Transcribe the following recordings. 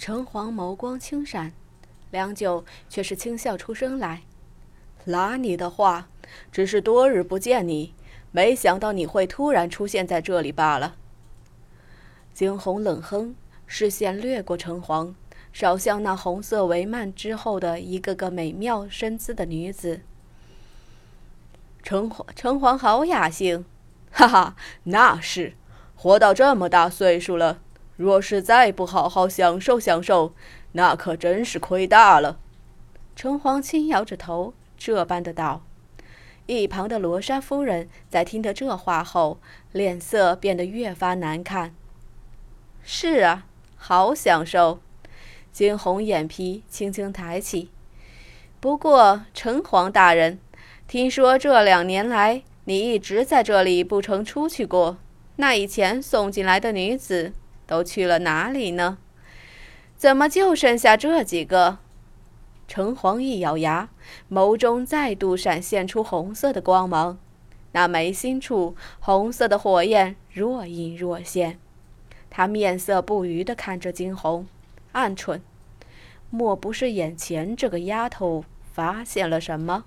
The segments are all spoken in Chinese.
城隍眸光轻闪，良久，却是轻笑出声来：“拉你的话，只是多日不见你，没想到你会突然出现在这里罢了。”惊鸿冷哼，视线掠过城隍，扫向那红色帷幔之后的一个个美妙身姿的女子。城隍，城隍好雅兴，哈哈，那是，活到这么大岁数了。若是再不好好享受享受，那可真是亏大了。城隍轻摇着头，这般的道。一旁的罗莎夫人在听得这话后，脸色变得越发难看。是啊，好享受。惊鸿眼皮轻轻抬起。不过，城隍大人，听说这两年来你一直在这里不曾出去过。那以前送进来的女子。都去了哪里呢？怎么就剩下这几个？城隍一咬牙，眸中再度闪现出红色的光芒，那眉心处红色的火焰若隐若现。他面色不愉地看着惊鸿，暗忖：莫不是眼前这个丫头发现了什么？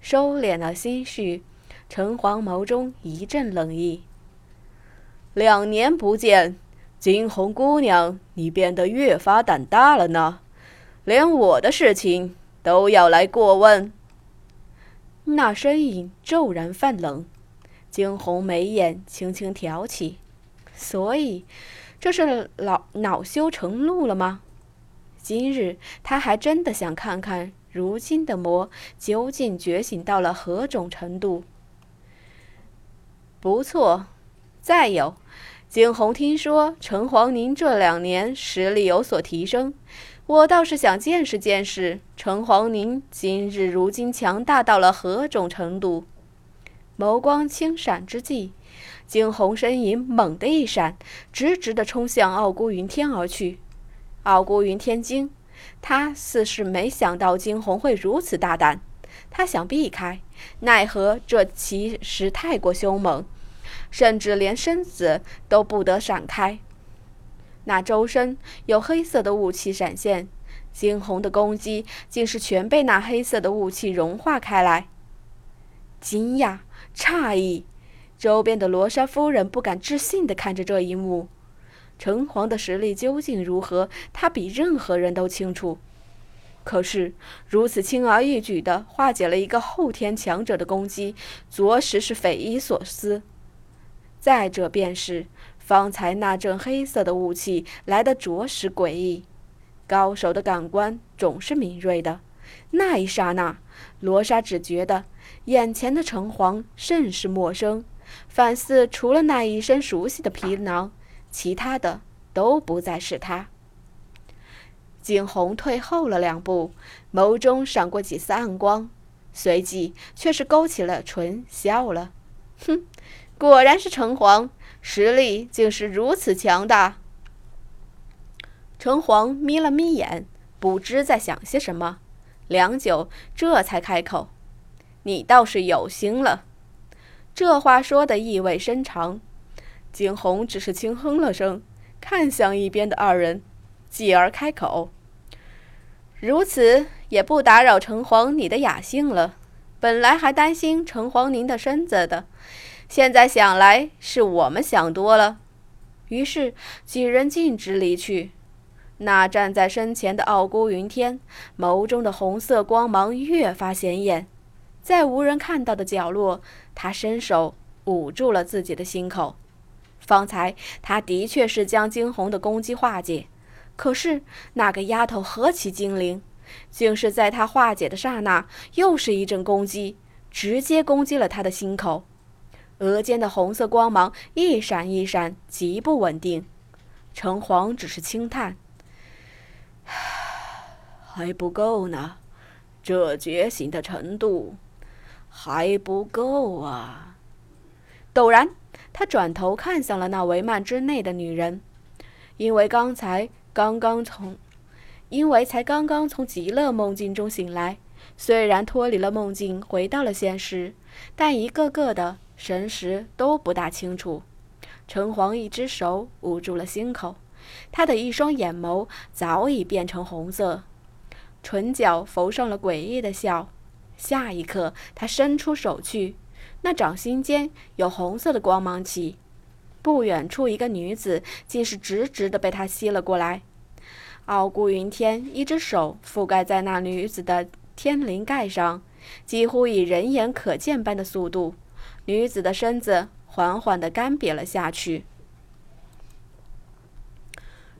收敛了心绪，城隍眸中一阵冷意。两年不见。惊鸿姑娘，你变得越发胆大了呢，连我的事情都要来过问。那身影骤然泛冷，惊鸿眉眼轻轻挑起，所以这是老恼羞成怒了吗？今日他还真的想看看，如今的魔究竟觉醒到了何种程度。不错，再有。景洪听说城隍您这两年实力有所提升，我倒是想见识见识城隍您今日如今强大到了何种程度。眸光轻闪之际，景洪身影猛地一闪，直直地冲向傲孤云天而去。傲孤云天惊，他似是没想到惊鸿会如此大胆，他想避开，奈何这其实太过凶猛。甚至连身子都不得闪开，那周身有黑色的雾气闪现，惊鸿的攻击竟是全被那黑色的雾气融化开来。惊讶、诧异，周边的罗莎夫人不敢置信地看着这一幕。城隍的实力究竟如何，他比任何人都清楚。可是如此轻而易举地化解了一个后天强者的攻击，着实是匪夷所思。再者便是，方才那阵黑色的雾气来得着实诡异。高手的感官总是敏锐的，那一刹那，罗莎只觉得眼前的城隍甚是陌生，反似除了那一身熟悉的皮囊，其他的都不再是他。景洪退后了两步，眸中闪过几丝暗光，随即却是勾起了唇，笑了：“哼。”果然是城隍，实力竟是如此强大。城隍眯了眯眼，不知在想些什么，良久，这才开口：“你倒是有心了。”这话说的意味深长。景洪只是轻哼了声，看向一边的二人，继而开口：“如此也不打扰城隍你的雅兴了。本来还担心城隍您的身子的。”现在想来，是我们想多了。于是几人径直离去。那站在身前的傲孤云天，眸中的红色光芒越发显眼。在无人看到的角落，他伸手捂住了自己的心口。方才他的确是将惊鸿的攻击化解，可是那个丫头何其精灵，竟是在他化解的刹那，又是一阵攻击，直接攻击了他的心口。额间的红色光芒一闪一闪，极不稳定。城隍只是轻叹：“ 还不够呢，这觉醒的程度还不够啊！”陡然，他转头看向了那帷幔之内的女人，因为刚才刚刚从，因为才刚刚从极乐梦境中醒来，虽然脱离了梦境，回到了现实，但一个个的。神识都不大清楚，城隍一只手捂住了心口，他的一双眼眸早已变成红色，唇角浮上了诡异的笑。下一刻，他伸出手去，那掌心间有红色的光芒起。不远处，一个女子竟是直直的被他吸了过来。傲孤云天一只手覆盖在那女子的天灵盖上，几乎以人眼可见般的速度，女子的身子缓缓地干瘪了下去。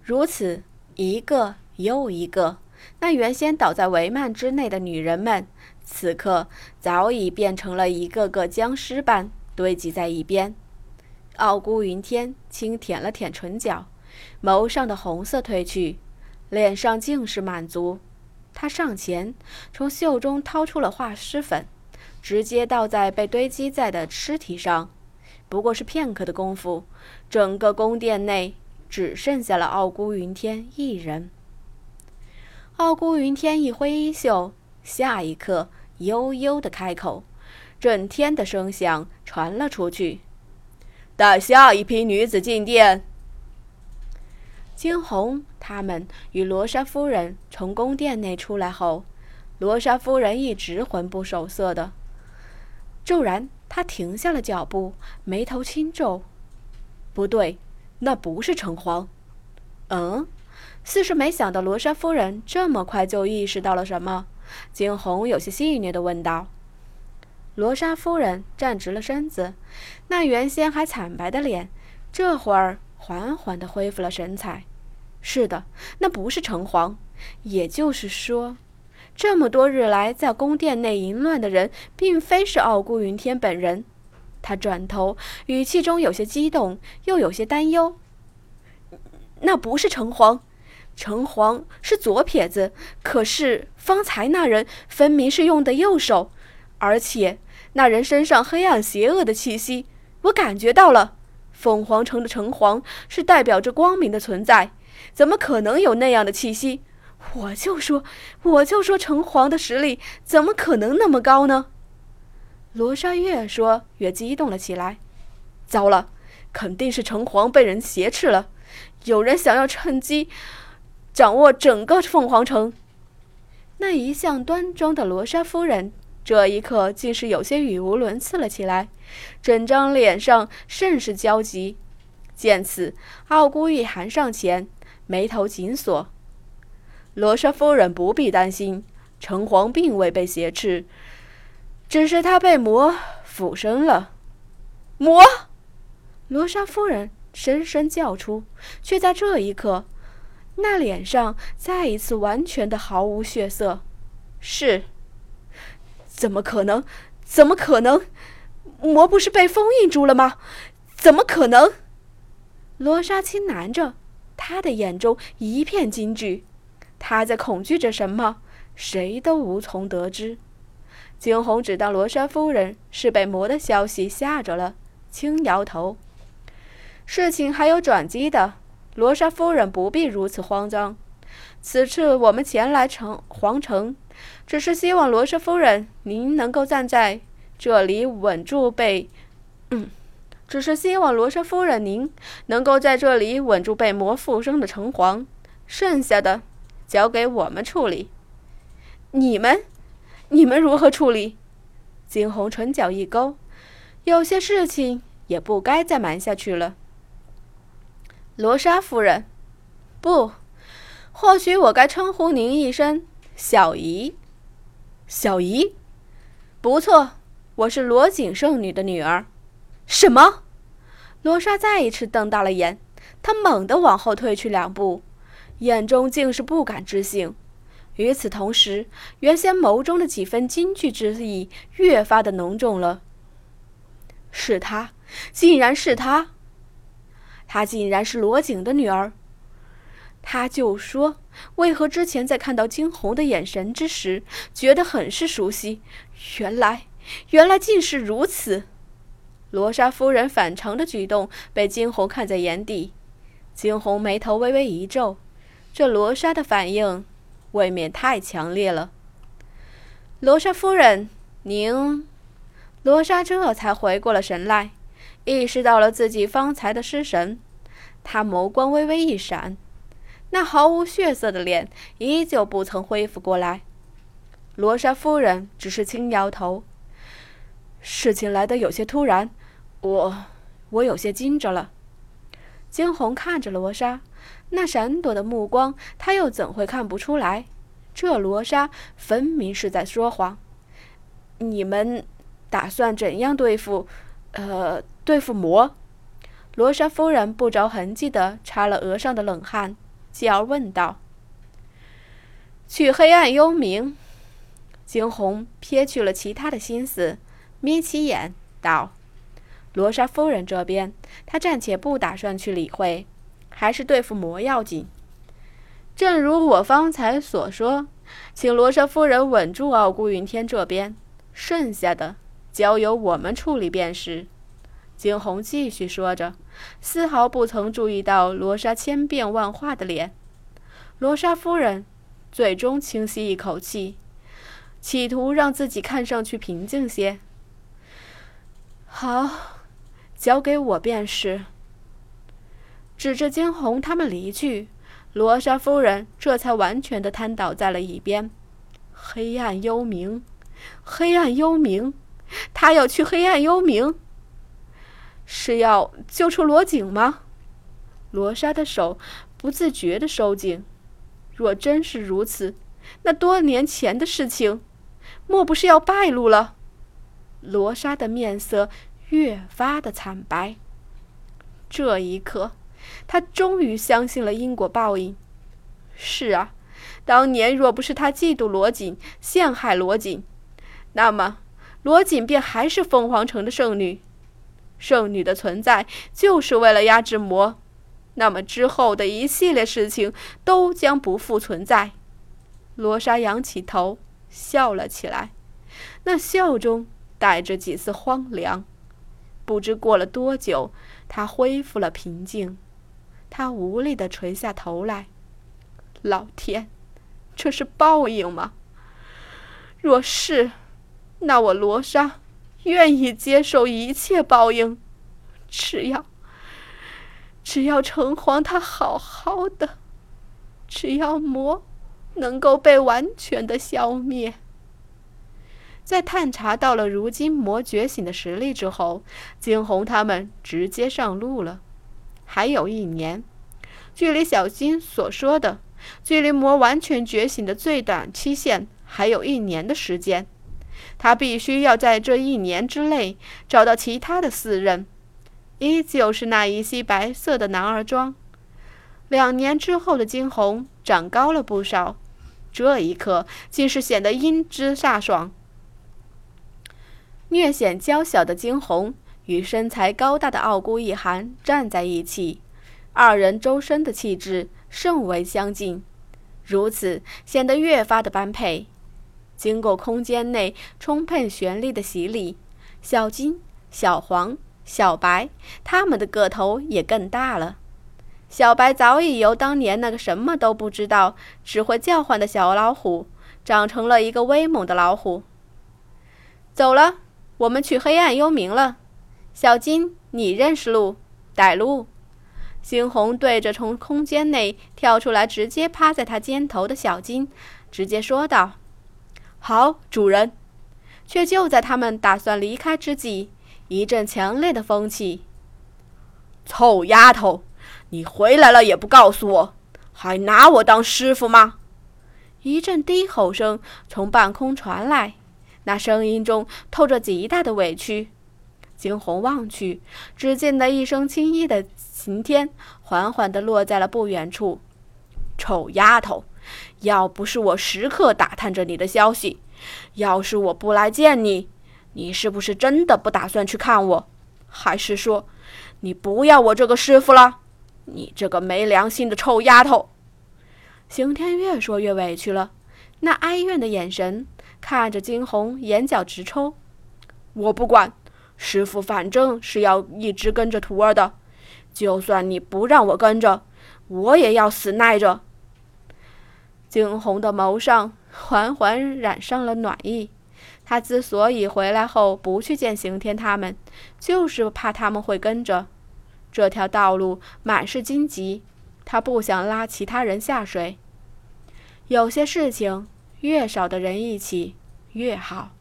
如此一个又一个，那原先倒在帷幔之内的女人们，此刻早已变成了一个个僵尸般堆积在一边。傲孤云天轻舔了舔唇角，眸上的红色褪去。脸上尽是满足，他上前，从袖中掏出了化尸粉，直接倒在被堆积在的尸体上。不过是片刻的功夫，整个宫殿内只剩下了傲孤云天一人。傲孤云天一挥衣袖，下一刻悠悠的开口，震天的声响传了出去：“带下一批女子进殿。”惊鸿他们与罗莎夫人从宫殿内出来后，罗莎夫人一直魂不守舍的。骤然，她停下了脚步，眉头轻皱：“不对，那不是城隍。”嗯，似是没想到罗莎夫人这么快就意识到了什么。惊鸿有些戏谑的问道：“罗莎夫人站直了身子，那原先还惨白的脸，这会儿……”缓缓地恢复了神采。是的，那不是城隍。也就是说，这么多日来在宫殿内淫乱的人，并非是傲孤云天本人。他转头，语气中有些激动，又有些担忧。那不是城隍，城隍是左撇子。可是方才那人分明是用的右手，而且那人身上黑暗邪恶的气息，我感觉到了。凤凰城的城隍是代表着光明的存在，怎么可能有那样的气息？我就说，我就说，城隍的实力怎么可能那么高呢？罗莎越说越激动了起来。糟了，肯定是城隍被人挟持了，有人想要趁机掌握整个凤凰城。那一向端庄的罗莎夫人。这一刻，竟是有些语无伦次了起来，整张脸上甚是焦急。见此，傲孤玉寒上前，眉头紧锁：“罗莎夫人不必担心，城隍并未被挟持，只是他被魔附身了。”魔！罗莎夫人深声叫出，却在这一刻，那脸上再一次完全的毫无血色。是。怎么可能？怎么可能？魔不是被封印住了吗？怎么可能？罗莎轻喃着，她的眼中一片惊惧。他在恐惧着什么？谁都无从得知。惊鸿只当罗莎夫人是被魔的消息吓着了，轻摇头。事情还有转机的，罗莎夫人不必如此慌张。此次我们前来城皇城。只是希望罗莎夫人您能够站在这里稳住被，嗯，只是希望罗莎夫人您能够在这里稳住被魔附身的城隍，剩下的交给我们处理。你们，你们如何处理？惊鸿唇角一勾，有些事情也不该再瞒下去了。罗莎夫人，不，或许我该称呼您一声。小姨，小姨，不错，我是罗景圣女的女儿。什么？罗莎再一次瞪大了眼，她猛地往后退去两步，眼中竟是不敢置信。与此同时，原先眸中的几分惊惧之意越发的浓重了。是她，竟然是她！她竟然是罗景的女儿！他就说：“为何之前在看到惊鸿的眼神之时，觉得很是熟悉？原来，原来竟是如此。”罗莎夫人反常的举动被惊鸿看在眼底，惊鸿眉头微微一皱，这罗莎的反应未免太强烈了。罗莎夫人，您……罗莎这才回过了神来，意识到了自己方才的失神。她眸光微微一闪，那毫无血色的脸依旧不曾恢复过来。罗莎夫人只是轻摇头。事情来得有些突然，我我有些惊着了。惊鸿看着罗莎，那闪躲的目光，他又怎会看不出来？这罗莎分明是在说谎。你们打算怎样对付？呃，对付魔？罗莎夫人不着痕迹地擦了额上的冷汗，继而问道：“去黑暗幽冥。”惊鸿撇去了其他的心思，眯起眼道：“罗莎夫人这边，他暂且不打算去理会，还是对付魔要紧。正如我方才所说，请罗莎夫人稳住傲孤云天这边，剩下的交由我们处理便是。”惊鸿继续说着，丝毫不曾注意到罗莎千变万化的脸。罗莎夫人最终轻吸一口气，企图让自己看上去平静些。好，交给我便是。指着惊鸿他们离去，罗莎夫人这才完全的瘫倒在了一边。黑暗幽冥，黑暗幽冥，他要去黑暗幽冥。是要救出罗景吗？罗莎的手不自觉的收紧。若真是如此，那多年前的事情，莫不是要败露了？罗莎的面色越发的惨白。这一刻，他终于相信了因果报应。是啊，当年若不是他嫉妒罗锦，陷害罗锦，那么罗锦便还是凤凰城的圣女。圣女的存在就是为了压制魔，那么之后的一系列事情都将不复存在。罗莎仰起头，笑了起来，那笑中带着几丝荒凉。不知过了多久，她恢复了平静。他无力地垂下头来。老天，这是报应吗？若是，那我罗莎。愿意接受一切报应，只要只要城隍他好好的，只要魔能够被完全的消灭。在探查到了如今魔觉醒的实力之后，惊鸿他们直接上路了。还有一年，距离小金所说的距离魔完全觉醒的最短期限还有一年的时间。他必须要在这一年之内找到其他的四人，依旧是那一袭白色的男儿装。两年之后的惊鸿长高了不少，这一刻竟是显得英姿飒爽。略显娇小的惊鸿与身材高大的傲孤一寒站在一起，二人周身的气质甚为相近，如此显得越发的般配。经过空间内充沛旋律的洗礼，小金、小黄、小白他们的个头也更大了。小白早已由当年那个什么都不知道、只会叫唤的小老虎，长成了一个威猛的老虎。走了，我们去黑暗幽冥了。小金，你认识路，带路。猩红对着从空间内跳出来、直接趴在他肩头的小金，直接说道。好，主人。却就在他们打算离开之际，一阵强烈的风气。臭丫头，你回来了也不告诉我，还拿我当师傅吗？一阵低吼声从半空传来，那声音中透着极大的委屈。惊鸿望去，只见得一声轻易的晴天缓缓地落在了不远处。臭丫头！要不是我时刻打探着你的消息，要是我不来见你，你是不是真的不打算去看我？还是说，你不要我这个师傅了？你这个没良心的臭丫头！刑天越说越委屈了，那哀怨的眼神看着惊鸿，眼角直抽。我不管，师傅反正是要一直跟着徒儿的，就算你不让我跟着，我也要死耐着。惊鸿的眸上缓缓染上了暖意。他之所以回来后不去见刑天他们，就是怕他们会跟着。这条道路满是荆棘，他不想拉其他人下水。有些事情越少的人一起越好。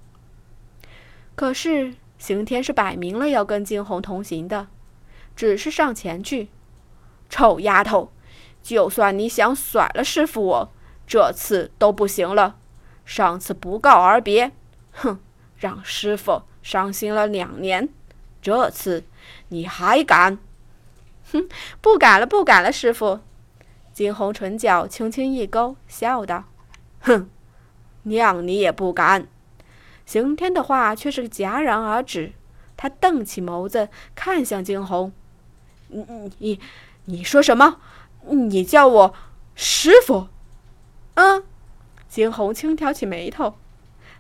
可是刑天是摆明了要跟惊鸿同行的，只是上前去。臭丫头，就算你想甩了师傅我，这次都不行了。上次不告而别，哼，让师傅伤心了两年。这次你还敢？哼，不敢了，不敢了，师傅。惊鸿唇角轻轻一勾，笑道：“哼，谅你也不敢。”刑天的话却是戛然而止，他瞪起眸子看向惊鸿：“你你你，你说什么？你叫我师傅？”嗯。惊鸿轻挑起眉头：“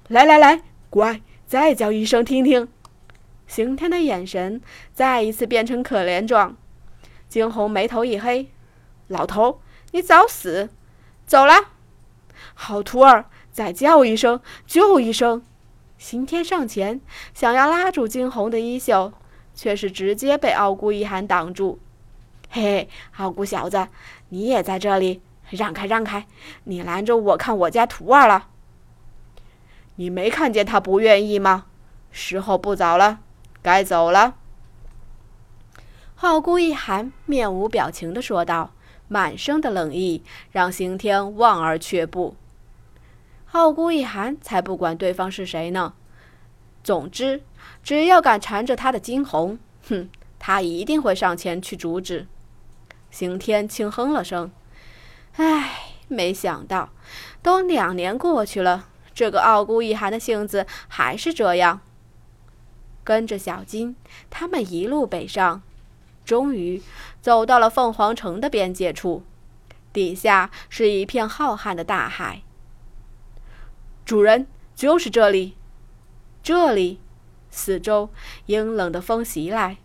来来来，乖，再叫一声听听。”刑天的眼神再一次变成可怜状。惊鸿眉头一黑：“老头，你找死！走了。”好徒儿，再叫一声，就一声。刑天上前想要拉住惊鸿的衣袖，却是直接被傲孤一寒挡住。“嘿嘿，傲孤小子，你也在这里？让开，让开！你拦着我看我家徒儿了。你没看见他不愿意吗？时候不早了，该走了。”傲孤一寒面无表情地说道，满身的冷意让刑天望而却步。傲孤一寒才不管对方是谁呢。总之，只要敢缠着他的惊鸿，哼，他一定会上前去阻止。刑天轻哼了声：“唉，没想到，都两年过去了，这个傲孤一寒的性子还是这样。”跟着小金，他们一路北上，终于走到了凤凰城的边界处，底下是一片浩瀚的大海。主人，就是这里。这里，四周阴冷的风袭来，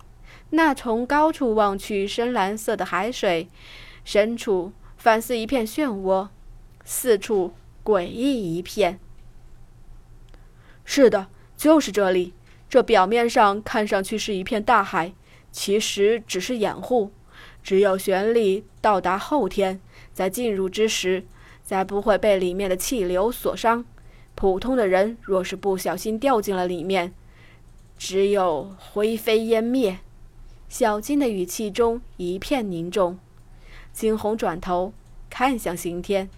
那从高处望去深蓝色的海水，深处反似一片漩涡，四处诡异一片。是的，就是这里。这表面上看上去是一片大海，其实只是掩护。只有玄力到达后天，在进入之时，才不会被里面的气流所伤。普通的人若是不小心掉进了里面，只有灰飞烟灭。小金的语气中一片凝重。惊鸿转头看向刑天：“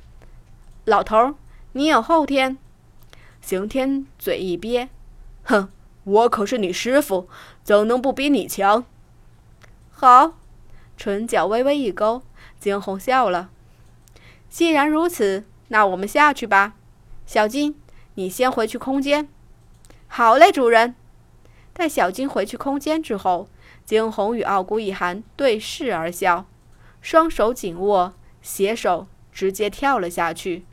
老头，你有后天？”刑天嘴一憋：“哼，我可是你师傅，怎能不比你强？”好，唇角微微一勾，惊鸿笑了：“既然如此，那我们下去吧，小金。”你先回去空间。好嘞，主人。待小金回去空间之后，惊鸿与傲孤一寒对视而笑，双手紧握，携手直接跳了下去。